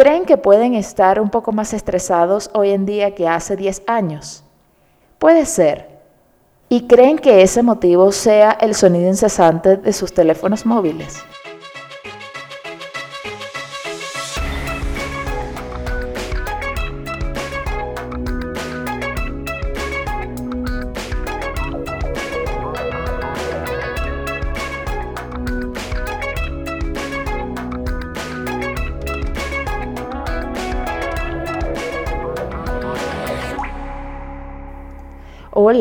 ¿Creen que pueden estar un poco más estresados hoy en día que hace 10 años? Puede ser. ¿Y creen que ese motivo sea el sonido incesante de sus teléfonos móviles?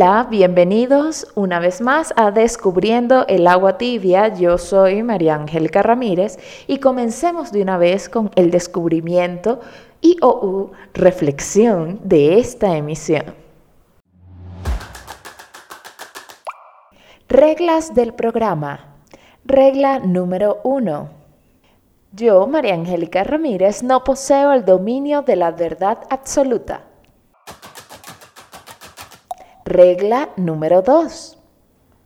Hola, bienvenidos una vez más a Descubriendo el agua tibia. Yo soy María Angélica Ramírez y comencemos de una vez con el descubrimiento y o reflexión de esta emisión. Reglas del programa. Regla número uno. Yo, María Angélica Ramírez, no poseo el dominio de la verdad absoluta. Regla número 2.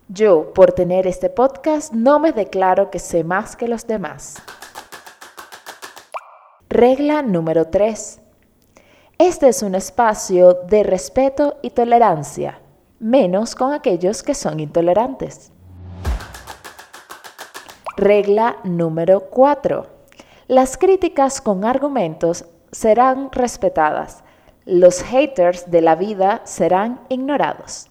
Yo, por tener este podcast, no me declaro que sé más que los demás. Regla número 3. Este es un espacio de respeto y tolerancia, menos con aquellos que son intolerantes. Regla número 4. Las críticas con argumentos serán respetadas, los haters de la vida serán ignorados.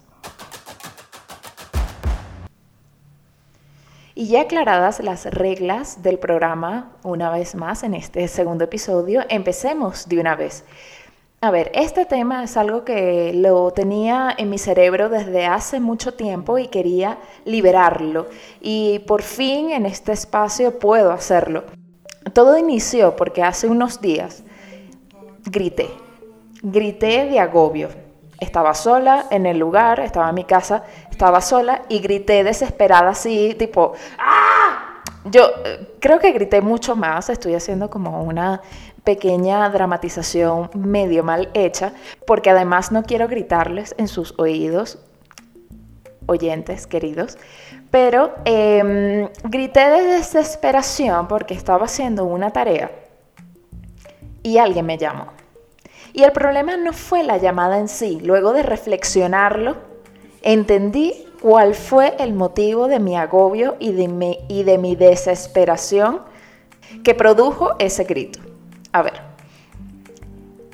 Y ya aclaradas las reglas del programa, una vez más en este segundo episodio, empecemos de una vez. A ver, este tema es algo que lo tenía en mi cerebro desde hace mucho tiempo y quería liberarlo. Y por fin en este espacio puedo hacerlo. Todo inició porque hace unos días grité, grité de agobio. Estaba sola en el lugar, estaba en mi casa, estaba sola y grité desesperada así, tipo, ¡ah! Yo eh, creo que grité mucho más, estoy haciendo como una pequeña dramatización medio mal hecha, porque además no quiero gritarles en sus oídos, oyentes queridos, pero em, grité de desesperación porque estaba haciendo una tarea y alguien me llamó. Y el problema no fue la llamada en sí. Luego de reflexionarlo, entendí cuál fue el motivo de mi agobio y de mi, y de mi desesperación que produjo ese grito. A ver,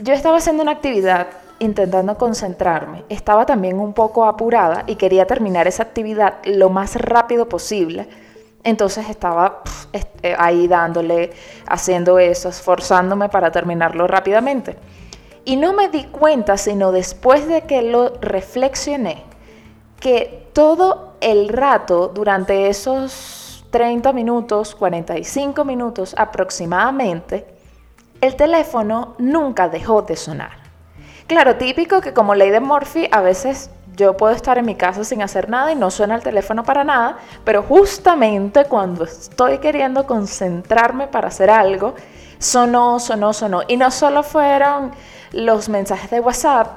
yo estaba haciendo una actividad intentando concentrarme. Estaba también un poco apurada y quería terminar esa actividad lo más rápido posible. Entonces estaba eh, ahí dándole, haciendo eso, esforzándome para terminarlo rápidamente. Y no me di cuenta, sino después de que lo reflexioné, que todo el rato, durante esos 30 minutos, 45 minutos aproximadamente, el teléfono nunca dejó de sonar. Claro, típico que como ley de Murphy, a veces yo puedo estar en mi casa sin hacer nada y no suena el teléfono para nada, pero justamente cuando estoy queriendo concentrarme para hacer algo, sonó, sonó, sonó. Y no solo fueron los mensajes de WhatsApp,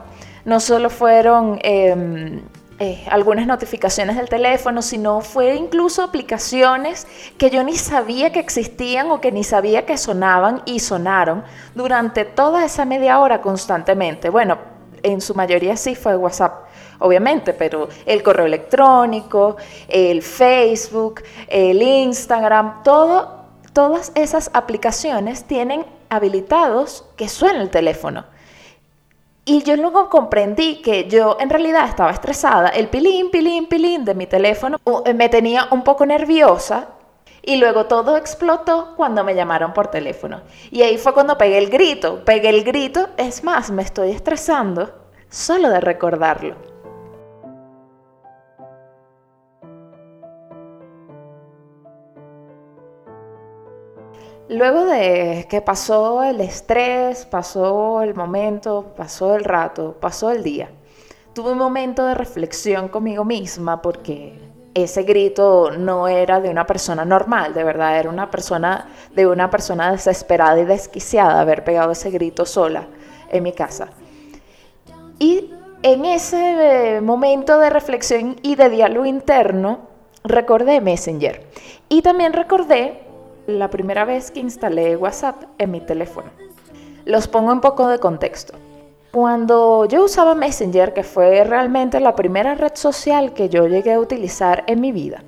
no solo fueron em, eh, algunas notificaciones del teléfono, sino fue incluso aplicaciones que yo ni sabía que existían o que ni sabía que sonaban y sonaron durante toda esa media hora constantemente. Bueno, en su mayoría sí fue WhatsApp obviamente, pero el correo electrónico, el Facebook, el Instagram, todas esas aplicaciones tienen habilitados que suena el teléfono. Y yo luego comprendí que yo en realidad estaba estresada. El pilín, pilín, pilín de mi teléfono eh, me tenía un poco nerviosa. Y luego todo explotó cuando me llamaron por teléfono. Y ahí fue cuando pegué el grito. Pegué el grito. Es más, me estoy estresando solo de recordarlo. Luego de que pasó el estrés, pasó el momento, pasó el rato, pasó el día, tuve un momento de reflexión conmigo misma porque ese grito no era de una persona normal, de verdad, era una persona de una persona desesperada y desquiciada haber pegado ese grito sola en mi casa. Y en ese momento de reflexión y de diálogo interno, recordé Messenger. Y también recordé la primera vez que instalé WhatsApp en mi teléfono. Los pongo un poco de contexto. Cuando yo usaba Messenger, que fue realmente la primera red social que yo llegué a utilizar en mi vida,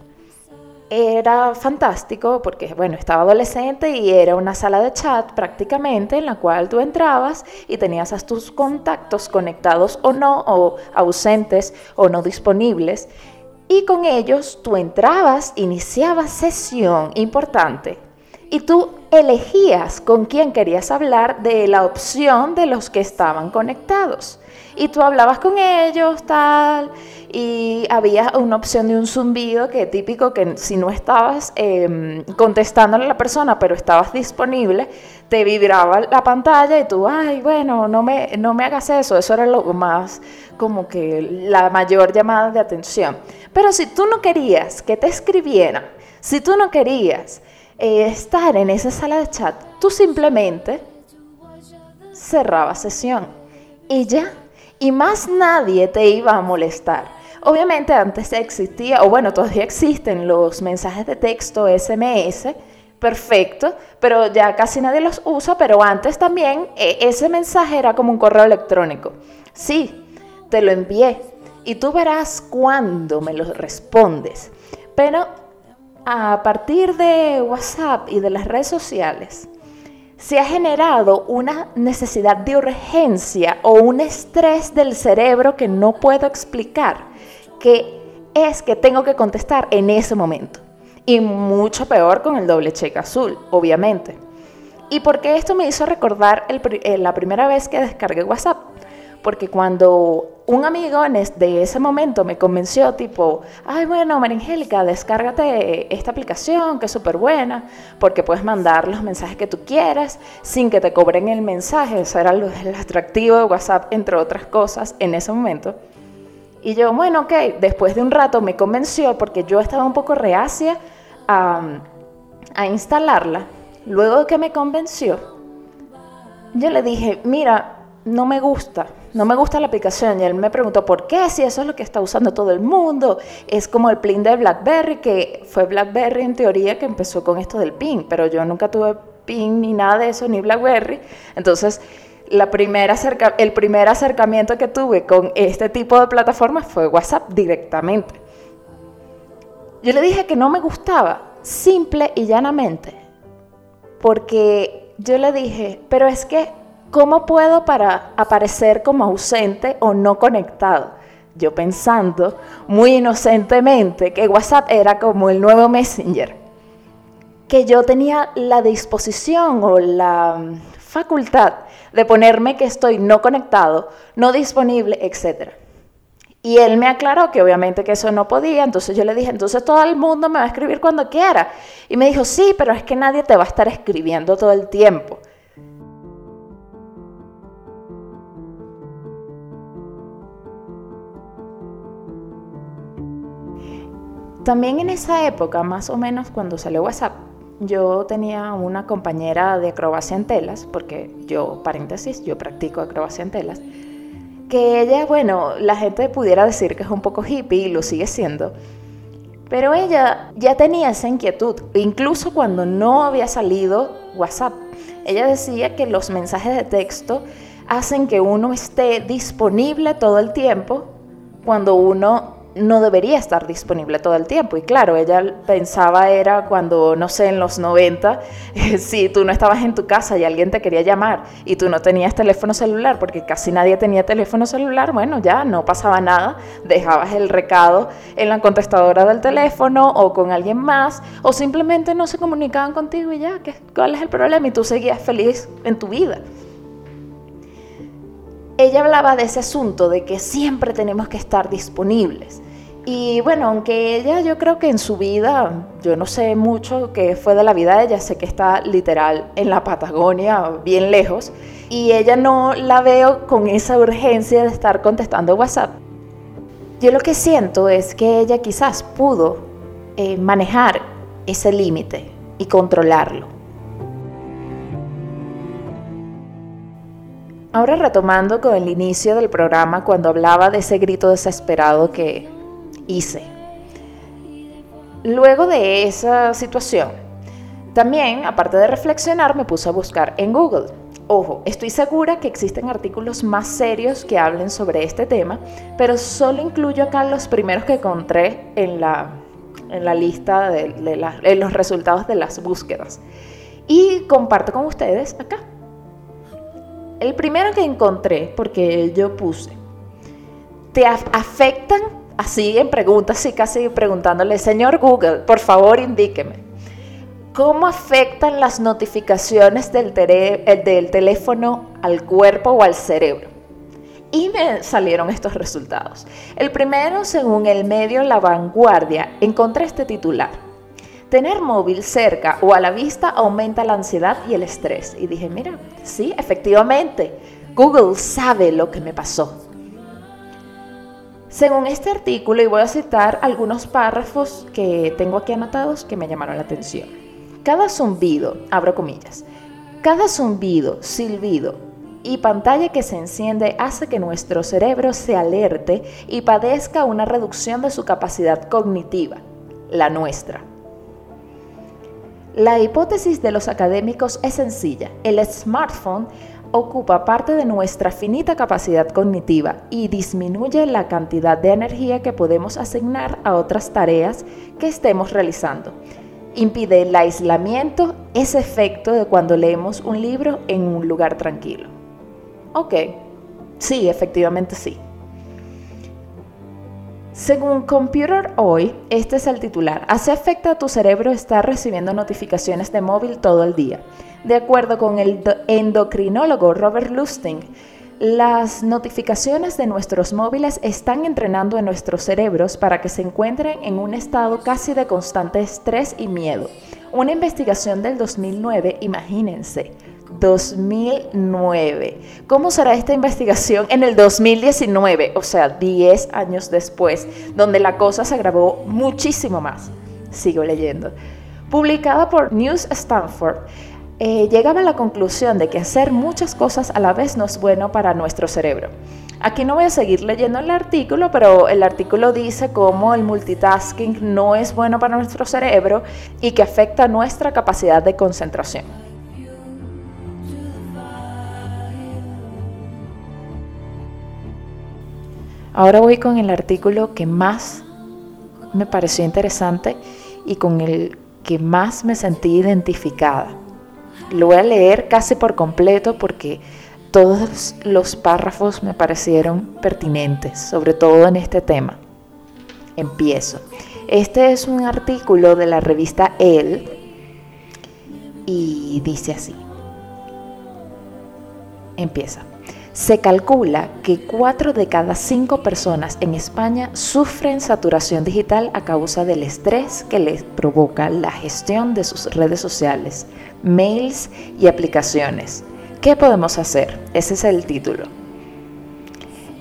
era fantástico porque, bueno, estaba adolescente y era una sala de chat prácticamente en la cual tú entrabas y tenías a tus contactos conectados o no, o ausentes o no disponibles. Y con ellos tú entrabas, iniciabas sesión importante y tú elegías con quién querías hablar de la opción de los que estaban conectados. Y tú hablabas con ellos, tal, y había una opción de un zumbido que típico que si no estabas eh, contestándole a la persona, pero estabas disponible, te vibraba la pantalla y tú, ay, bueno, no me, no me hagas eso. Eso era lo más, como que la mayor llamada de atención. Pero si tú no querías que te escribieran, si tú no querías eh, estar en esa sala de chat, tú simplemente cerrabas sesión y ya. Y más nadie te iba a molestar. Obviamente antes existía, o bueno, todavía existen los mensajes de texto SMS, perfecto, pero ya casi nadie los usa, pero antes también eh, ese mensaje era como un correo electrónico. Sí, te lo envié y tú verás cuándo me lo respondes. Pero a partir de WhatsApp y de las redes sociales, se ha generado una necesidad de urgencia o un estrés del cerebro que no puedo explicar que es que tengo que contestar en ese momento. Y mucho peor con el doble cheque azul, obviamente. ¿Y por qué esto me hizo recordar eh, la primera vez que descargué WhatsApp? Porque cuando un amigo de ese momento me convenció, tipo, ay, bueno, María Angélica, descárgate esta aplicación que es súper buena, porque puedes mandar los mensajes que tú quieras sin que te cobren el mensaje. Eso era lo, el atractivo de WhatsApp, entre otras cosas, en ese momento. Y yo, bueno, ok, después de un rato me convenció porque yo estaba un poco reacia a, instalarla. Luego de que me convenció, yo le dije, mira, no me gusta, no me gusta la aplicación. Y él me preguntó, ¿por qué? Si eso es lo que está usando todo el mundo. Es como el PIN de BlackBerry, que fue BlackBerry en teoría que empezó con esto del PIN, pero yo nunca tuve PIN ni nada de eso, ni BlackBerry. Entonces la primera el primer acercamiento que tuve con este tipo de plataformas fue WhatsApp directamente. Yo le dije que no me gustaba, simple y llanamente, porque yo le dije, pero es que, ¿cómo puedo para aparecer como ausente o no conectado? Yo pensando muy inocentemente que WhatsApp era como el nuevo Messenger, que yo tenía la disposición o la facultad de ponerme que estoy no conectado, no disponible, etc. Y él me aclaró que obviamente que eso no podía, entonces yo le dije, entonces todo el mundo me va a escribir cuando quiera. Y me dijo, sí, pero es que nadie te va a estar escribiendo todo el tiempo. También en esa época, más o menos cuando salió WhatsApp, yo tenía una compañera de acrobacia en telas, porque yo, paréntesis, yo practico acrobacia en telas, que ella, bueno, la gente pudiera decir que es un poco hippie y lo sigue siendo, pero ella ya tenía esa inquietud, incluso cuando no había salido WhatsApp. Ella decía que los mensajes de texto hacen que uno esté disponible todo el tiempo cuando uno no debería estar disponible todo el tiempo. Y claro, ella pensaba era cuando, no sé, en los 90, si tú no estabas en tu casa y alguien te quería llamar y tú no tenías teléfono celular, porque casi nadie tenía teléfono celular, bueno, ya no pasaba nada, dejabas el recado en la contestadora del teléfono o con alguien más, o simplemente no se comunicaban contigo y ya, ¿cuál es el problema? Y tú seguías feliz en tu vida ella hablaba de ese asunto de que siempre tenemos que estar disponibles. Y bueno, aunque ella yo creo que en su vida, yo no sé mucho qué fue de la vida de ella, sé que está literal en la Patagonia, bien lejos, y ella no la veo con esa urgencia de estar contestando WhatsApp. Yo lo que siento es que ella quizás pudo eh, manejar ese límite y controlarlo. Ahora retomando con el inicio del programa cuando hablaba de ese grito desesperado que hice. Luego de esa situación, También, aparte de reflexionar, me puse a buscar en Google. Ojo, estoy segura que existen artículos más serios que hablen sobre este tema, pero solo incluyo acá los primeros que encontré en la, en la lista de, los resultados de las búsquedas. Y comparto con ustedes acá. El primero que encontré, porque yo puse, ¿te afectan? Así en preguntas, así casi preguntándole, señor Google, por favor indíqueme. ¿Cómo afectan las notificaciones del, eh, del teléfono al cuerpo o al cerebro? Y me salieron estos resultados. El primero, según el medio La Vanguardia, encontré este titular. Tener móvil cerca o a la vista aumenta la ansiedad y el estrés. Y dije, mira, sí, efectivamente, Google sabe lo que me pasó. Según este artículo, y voy a citar algunos párrafos que tengo aquí anotados que me llamaron la atención. Cada zumbido, abro comillas, cada zumbido, silbido y pantalla que se enciende hace que nuestro cerebro se alerte y padezca una reducción de su capacidad cognitiva, la nuestra. La hipótesis de los académicos es sencilla. El smartphone ocupa parte de nuestra finita capacidad cognitiva y disminuye la cantidad de energía que podemos asignar a otras tareas que estemos realizando impide el aislamiento, ese efecto de cuando leemos un libro en un lugar tranquilo. Ok, sí, efectivamente sí. Según Computer Hoy, este es el titular. Así afecta a tu cerebro estar recibiendo notificaciones de móvil todo el día. De acuerdo con el endocrinólogo Robert Lustig, las notificaciones de nuestros móviles están entrenando en nuestros cerebros para que se encuentren en un estado casi de constante estrés y miedo. Una investigación del 2009, imagínense, 2009. ¿Cómo será esta investigación en el 2019? O sea, 10 años después, donde la cosa se agravó muchísimo más. Sigo leyendo. Publicada por News Stanford, eh, llegaba a la conclusión de que hacer muchas cosas a la vez no es bueno para nuestro cerebro. Aquí no voy a seguir leyendo el artículo, pero el artículo dice cómo el multitasking no es bueno para nuestro cerebro y que afecta nuestra capacidad de concentración. Ahora voy con el artículo que más me pareció interesante y con el que más me sentí identificada. Lo voy a leer casi por completo porque todos los párrafos me parecieron pertinentes, sobre todo en este tema. Empiezo. Este es un artículo de la revista El y dice así. Empieza. Se calcula que 4 de cada 5 personas en España sufren saturación digital a causa del estrés que les provoca la gestión de sus redes sociales, mails y aplicaciones. ¿Qué podemos hacer? Ese es el título.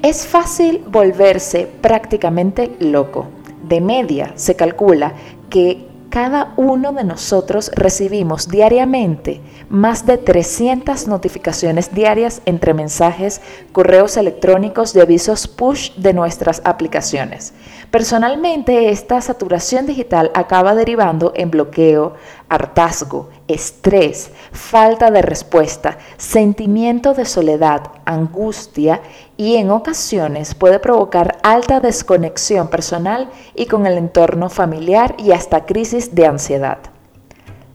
Es fácil volverse prácticamente loco. De media se calcula que cada uno de nosotros recibimos diariamente más de 300 notificaciones diarias entre mensajes, correos electrónicos y avisos push de nuestras aplicaciones. Personalmente, esta saturación digital acaba derivando en bloqueo, hartazgo, estrés, falta de respuesta, sentimiento de soledad, angustia y en ocasiones puede provocar alta desconexión personal y con el entorno familiar y hasta crisis de ansiedad.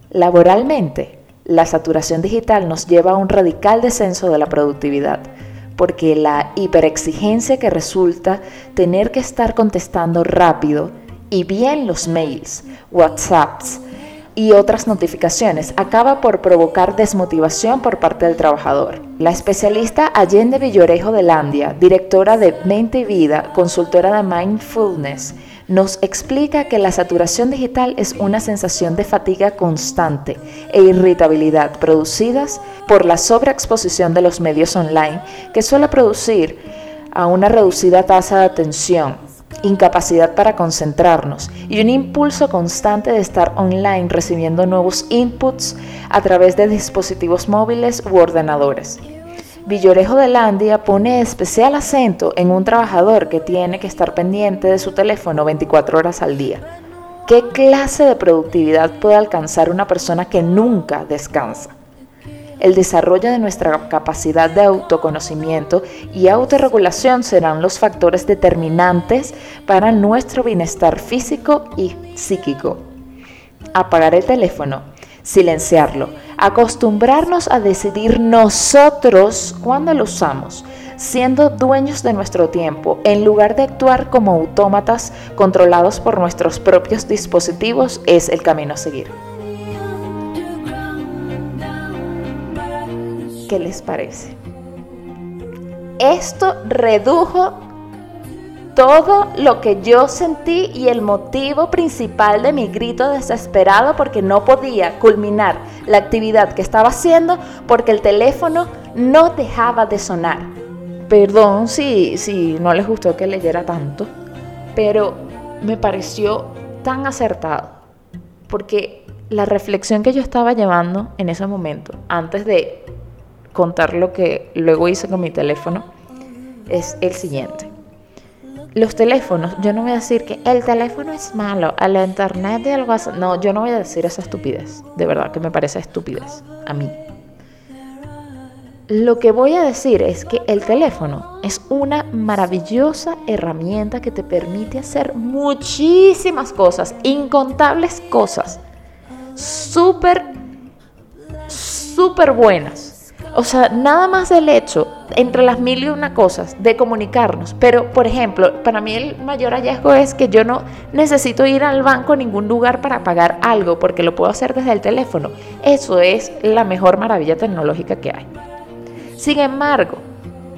Laboralmente, la saturación digital nos lleva a un radical descenso de la productividad porque la hiperexigencia que resulta tener que estar contestando rápido y bien los mails, WhatsApps y otras notificaciones acaba por provocar desmotivación por parte del trabajador. La especialista Allende Villorejo de Landia, directora de Mente y Vida, consultora de Mindfulness, nos explica que la saturación digital es una sensación de fatiga constante e irritabilidad producidas por la sobreexposición de los medios online que suele producir a una reducida tasa de atención, incapacidad para concentrarnos y un impulso constante de estar online recibiendo nuevos inputs a través de dispositivos móviles u ordenadores. Villorejo de Landia pone especial acento en un trabajador que tiene que estar pendiente de su teléfono 24 horas al día. ¿Qué clase de productividad puede alcanzar una persona que nunca descansa? El desarrollo de nuestra capacidad de autoconocimiento y autorregulación serán los factores determinantes para nuestro bienestar físico y psíquico. Apagar el teléfono, silenciarlo, acostumbrarnos a decidir nosotros cuándo lo usamos, siendo dueños de nuestro tiempo, en lugar de actuar como autómatas controlados por nuestros propios dispositivos, es el camino a seguir. ¿Qué les parece? Esto redujo todo lo que yo sentí y el motivo principal de mi grito desesperado porque no podía culminar la actividad que estaba haciendo porque el teléfono no dejaba de sonar. Perdón si, si no les gustó que leyera tanto, pero me pareció tan acertado porque la reflexión que yo estaba llevando en ese momento, antes de contar lo que luego hice con mi teléfono es el siguiente. Los teléfonos, yo no voy a decir que el teléfono es malo, a la internet y algo así. No, yo no voy a decir esa estupidez. De verdad que me parece estupidez. A mí. Lo que voy a decir es que el teléfono es una maravillosa herramienta que te permite hacer muchísimas cosas, incontables cosas, súper, súper buenas o sea, nada más el hecho, entre las mil y una cosas, de comunicarnos. Pero, por ejemplo, para mí el mayor hallazgo es que yo no necesito ir al banco a ningún lugar para pagar algo, porque lo puedo hacer desde el teléfono. Eso es la mejor maravilla tecnológica que hay. Sin embargo,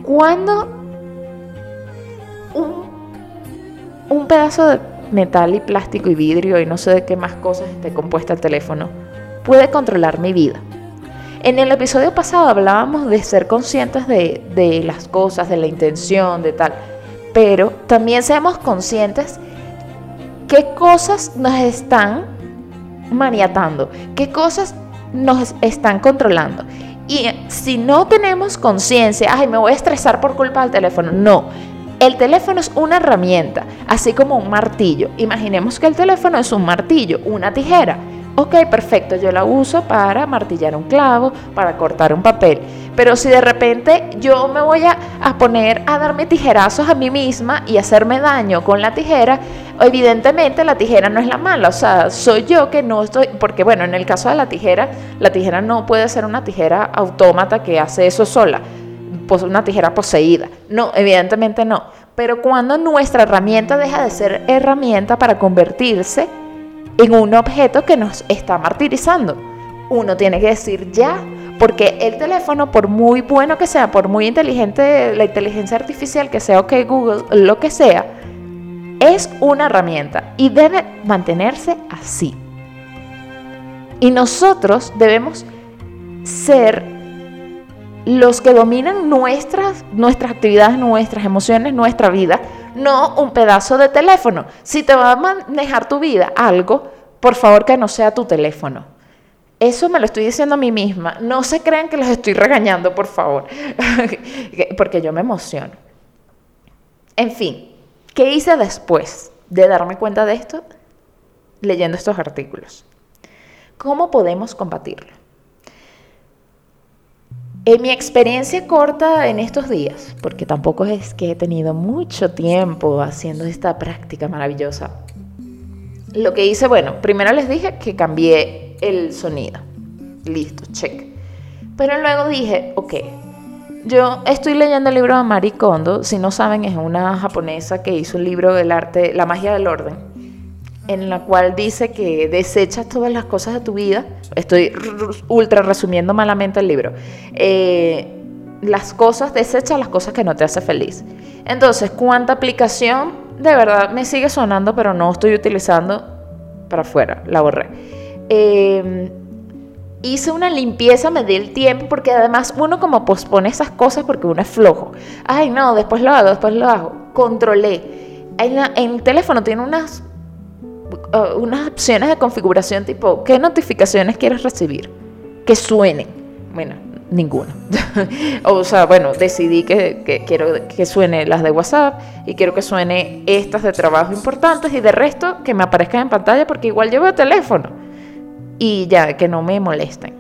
cuando un, un pedazo de metal y plástico y vidrio y no sé de qué más cosas esté compuesta el teléfono, puede controlar mi vida en el episodio pasado hablábamos de ser conscientes de, las cosas, de la intención, de tal, pero también seamos conscientes qué cosas nos están maniatando, qué cosas nos están controlando. Y si no tenemos conciencia, ay, me voy a estresar por culpa del teléfono, no. El teléfono es una herramienta, así como un martillo. Imaginemos que el teléfono es un martillo, una tijera. Ok, perfecto, yo la uso para martillar un clavo, para cortar un papel. Pero si de repente yo me voy a, poner a darme tijerazos a mí misma y hacerme daño con la tijera, evidentemente la tijera no es la mala, o sea, soy yo que no estoy, porque bueno, en el caso de la tijera, la tijera no puede ser una tijera autómata que hace eso sola, pues una tijera poseída. No, evidentemente no. Pero cuando nuestra herramienta deja de ser herramienta para convertirse en un objeto que nos está martirizando. Uno tiene que decir ya, porque el teléfono, por muy bueno que sea, por muy inteligente la inteligencia artificial que sea, ok, Google, lo que sea, es una herramienta y debe mantenerse así. Y nosotros debemos ser los que dominan nuestras, nuestras actividades, nuestras emociones, nuestra vida, no un pedazo de teléfono. Si te va a manejar tu vida algo, por favor que no sea tu teléfono. Eso me lo estoy diciendo a mí misma. No se crean que los estoy regañando, por favor, porque yo me emociono. En fin, ¿qué hice después de darme cuenta de esto? Leyendo estos artículos. ¿Cómo podemos combatirlo? En mi experiencia corta en estos días, porque tampoco es que he tenido mucho tiempo haciendo esta práctica maravillosa, lo que hice, bueno, primero les dije que cambié el sonido. Listo, check. Pero luego dije, ok, yo estoy leyendo el libro de Marie Kondo, si no saben, es una japonesa que hizo un libro del arte, La magia del orden, en la cual dice que desechas todas las cosas de tu vida. Estoy ultra resumiendo malamente el libro. Eh, las cosas, desecha las cosas que no te hacen feliz. Entonces, ¿cuánta aplicación de verdad me sigue sonando, pero no estoy utilizando para afuera, la borré. Em, hice una limpieza, me di el tiempo, porque además uno como pospone esas cosas porque uno es flojo. Ay, no, después lo hago, después lo hago. Controlé. En, el teléfono tiene unas, uh, unas opciones de configuración tipo, ¿qué notificaciones quieres recibir? Que suenen. Bueno, Ninguno. o sea, bueno, decidí que, quiero que suene las de WhatsApp y quiero que suene estas de trabajo importantes y de resto que me aparezcan en pantalla porque igual llevo el teléfono. Y ya, que no me molesten.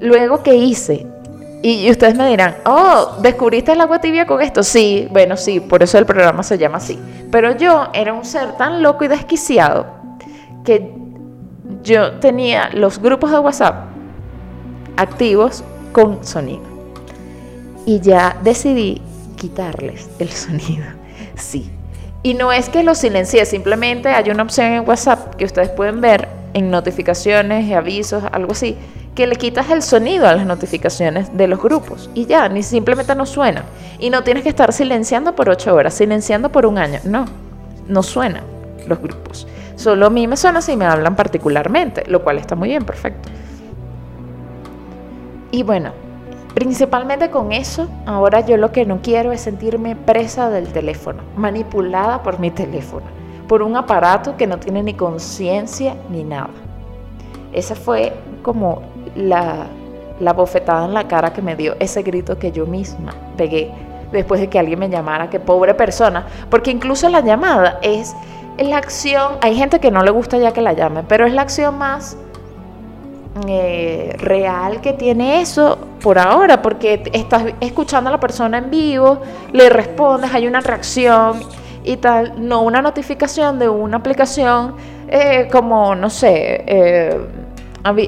Luego, ¿qué hice? Y, ustedes me dirán, oh, ¿descubriste el agua tibia con esto? Sí, bueno, sí, por eso el programa se llama así. Pero yo era un ser tan loco y desquiciado que yo tenía los grupos de WhatsApp activos con sonido. Y ya decidí quitarles el sonido. Sí. Y no es que los silencie, simplemente hay una opción en WhatsApp que ustedes pueden ver en notificaciones y avisos, algo así, que le quitas el sonido a las notificaciones de los grupos y ya, ni simplemente no suena. Y no tienes que estar silenciando por ocho horas, silenciando por un año. No, no suenan los grupos. Solo a mí me suena si me hablan particularmente, lo cual está muy bien, perfecto. Y bueno, principalmente con eso, ahora yo lo que no quiero es sentirme presa del teléfono, manipulada por mi teléfono, por un aparato que no tiene ni conciencia ni nada. Esa fue como la, bofetada en la cara que me dio ese grito que yo misma pegué después de que alguien me llamara, que pobre persona, porque incluso la llamada es la acción, hay gente que no le gusta ya que la llame, pero es la acción más eh, real que tiene eso por ahora, porque estás escuchando a la persona en vivo, le respondes, hay una reacción y tal, no una notificación de una aplicación eh, como, no sé, eh,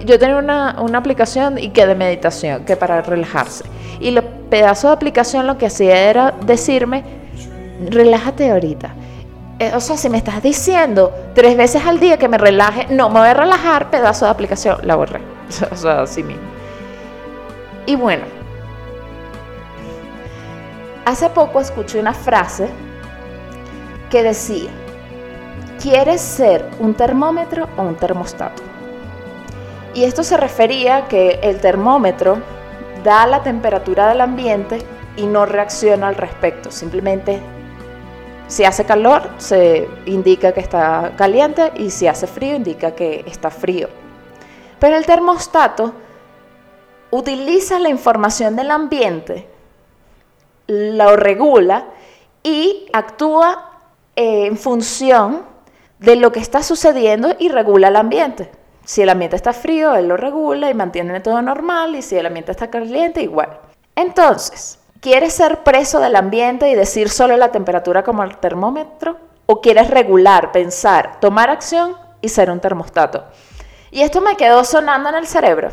yo tenía una, una, aplicación y que de meditación, que para relajarse. Y el pedazo de aplicación lo que hacía era decirme, relájate ahorita. Eh, o sea, si me estás diciendo tres veces al día que me relaje, no me voy a relajar, pedazo de aplicación, la borré. o sea, así mismo. Y bueno, hace poco escuché una frase que decía, ¿quieres ser un termómetro o un termostato? Y esto se refería a que el termómetro da la temperatura del ambiente y no reacciona al respecto, simplemente si hace calor, se indica que está caliente y si hace frío, indica que está frío. Pero el termostato utiliza la información del ambiente, lo regula y actúa en función de lo que está sucediendo y regula el ambiente. Si el ambiente está frío, él lo regula y mantiene todo normal, y si el ambiente está caliente, igual. Entonces, ¿Quieres ser preso del ambiente y decir solo la temperatura como el termómetro? ¿O quieres regular, pensar, tomar acción y ser un termostato? Y esto me quedó sonando en el cerebro.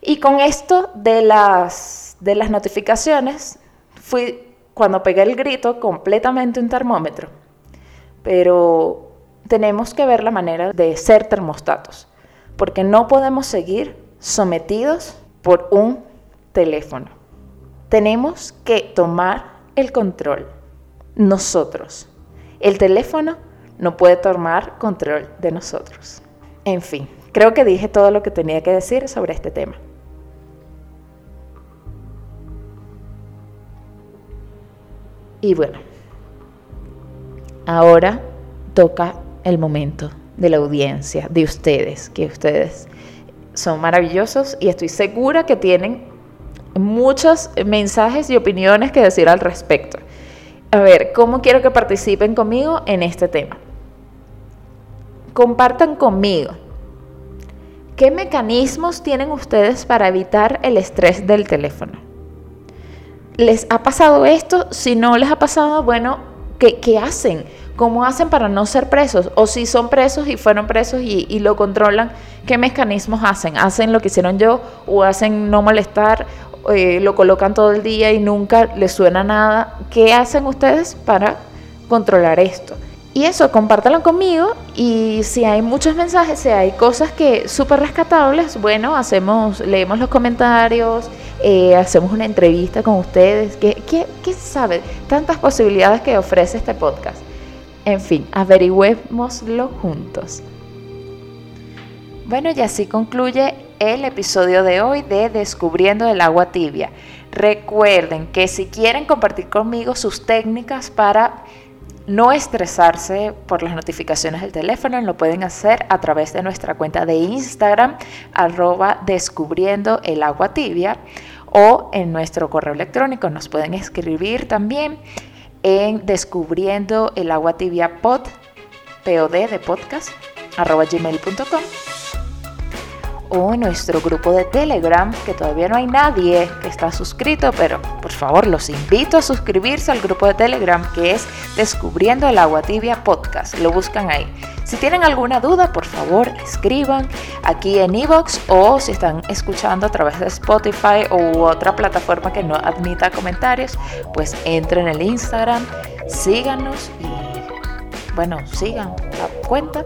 Y con esto de las, de las notificaciones, fui cuando pegué el grito completamente un termómetro. Pero tenemos que ver la manera de ser termostatos, porque no podemos seguir sometidos por un teléfono tenemos que tomar el control nosotros. El teléfono no puede tomar control de nosotros. En fin, creo que dije todo lo que tenía que decir sobre este tema. Y bueno, ahora toca el momento de la audiencia, de ustedes, que ustedes son maravillosos y estoy segura que tienen muchos mensajes y opiniones que decir al respecto. A ver, ¿cómo quiero que participen conmigo en este tema? Compartan conmigo. ¿Qué mecanismos tienen ustedes para evitar el estrés del teléfono? ¿Les ha pasado esto? Si no les ha pasado, bueno, ¿qué, hacen? ¿Cómo hacen para no ser presos? O si son presos y fueron presos y, lo controlan, ¿qué mecanismos hacen? ¿Hacen lo que hicieron yo? ¿O hacen no molestar? Eh, lo colocan todo el día y nunca les suena nada. ¿Qué hacen ustedes para controlar esto? Y eso, compártanlo conmigo y si hay muchos mensajes, si hay cosas que súper rescatables, bueno, hacemos, leemos los comentarios, eh, hacemos una entrevista con ustedes. ¿Qué, qué, qué sabe? Tantas posibilidades que ofrece este podcast. En fin, averigüémoslo juntos. Bueno, y así concluye el episodio de hoy de Descubriendo el agua tibia. Recuerden que si quieren compartir conmigo sus técnicas para no estresarse por las notificaciones del teléfono, lo pueden hacer a través de nuestra cuenta de Instagram, arroba descubriendo el agua tibia, o en nuestro correo electrónico. Nos pueden escribir también en descubriendo el agua tibia pod, pod de podcast, arroba gmail.com o nuestro grupo de Telegram, que todavía no hay nadie que está suscrito, pero por favor los invito a suscribirse al grupo de Telegram que es Descubriendo el Agua Tibia Podcast. Lo buscan ahí. Si tienen alguna duda, por favor escriban aquí en Evox o si están escuchando a través de Spotify u otra plataforma que no admita comentarios, pues entren en el Instagram, síganos y bueno, sigan la cuenta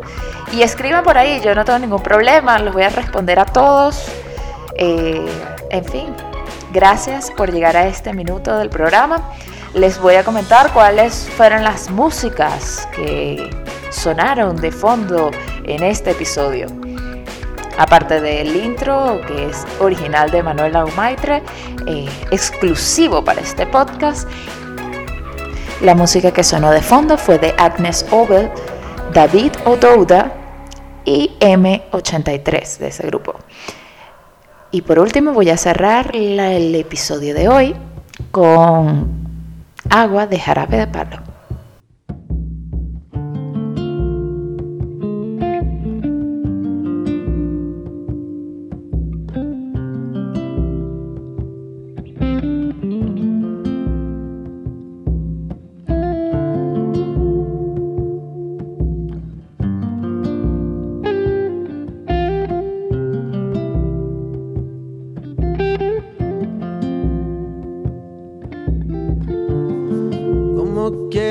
y escriban por ahí, yo no tengo ningún problema, los voy a responder a todos. Eh, en fin, gracias por llegar a este minuto del programa. Les voy a comentar cuáles fueron las músicas que sonaron de fondo en este episodio. Aparte del intro, que es original de Manuel Aumaitre, eh, exclusivo para este podcast, la música que sonó de fondo fue de Agnes Obel, David Odouda y M83 de ese grupo. Y por último voy a cerrar el episodio de hoy con agua de jarabe de palo.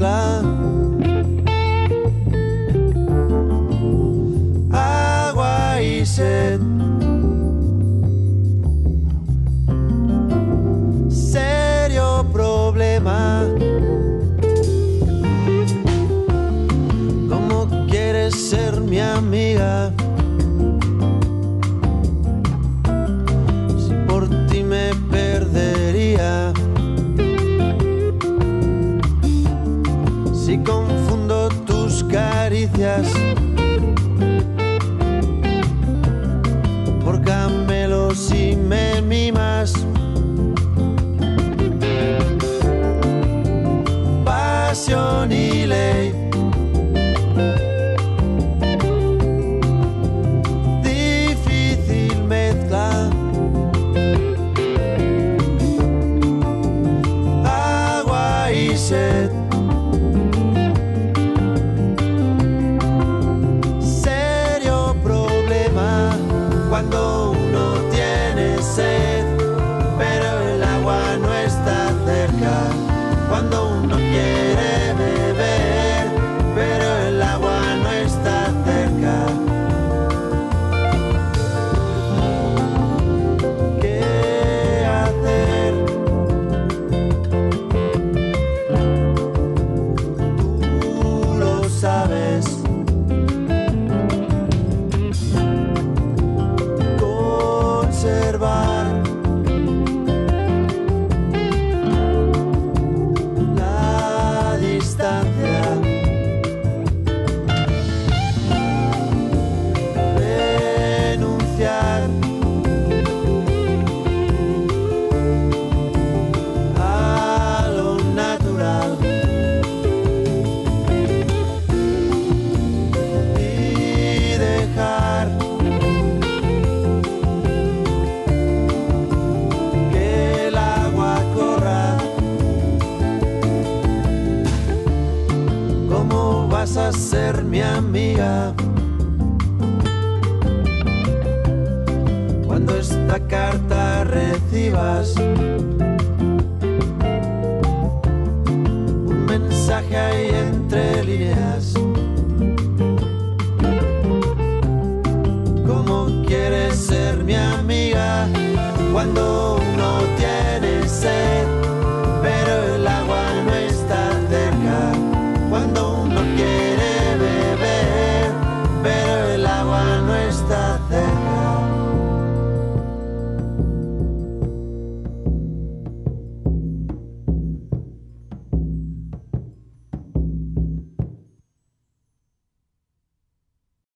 cloud.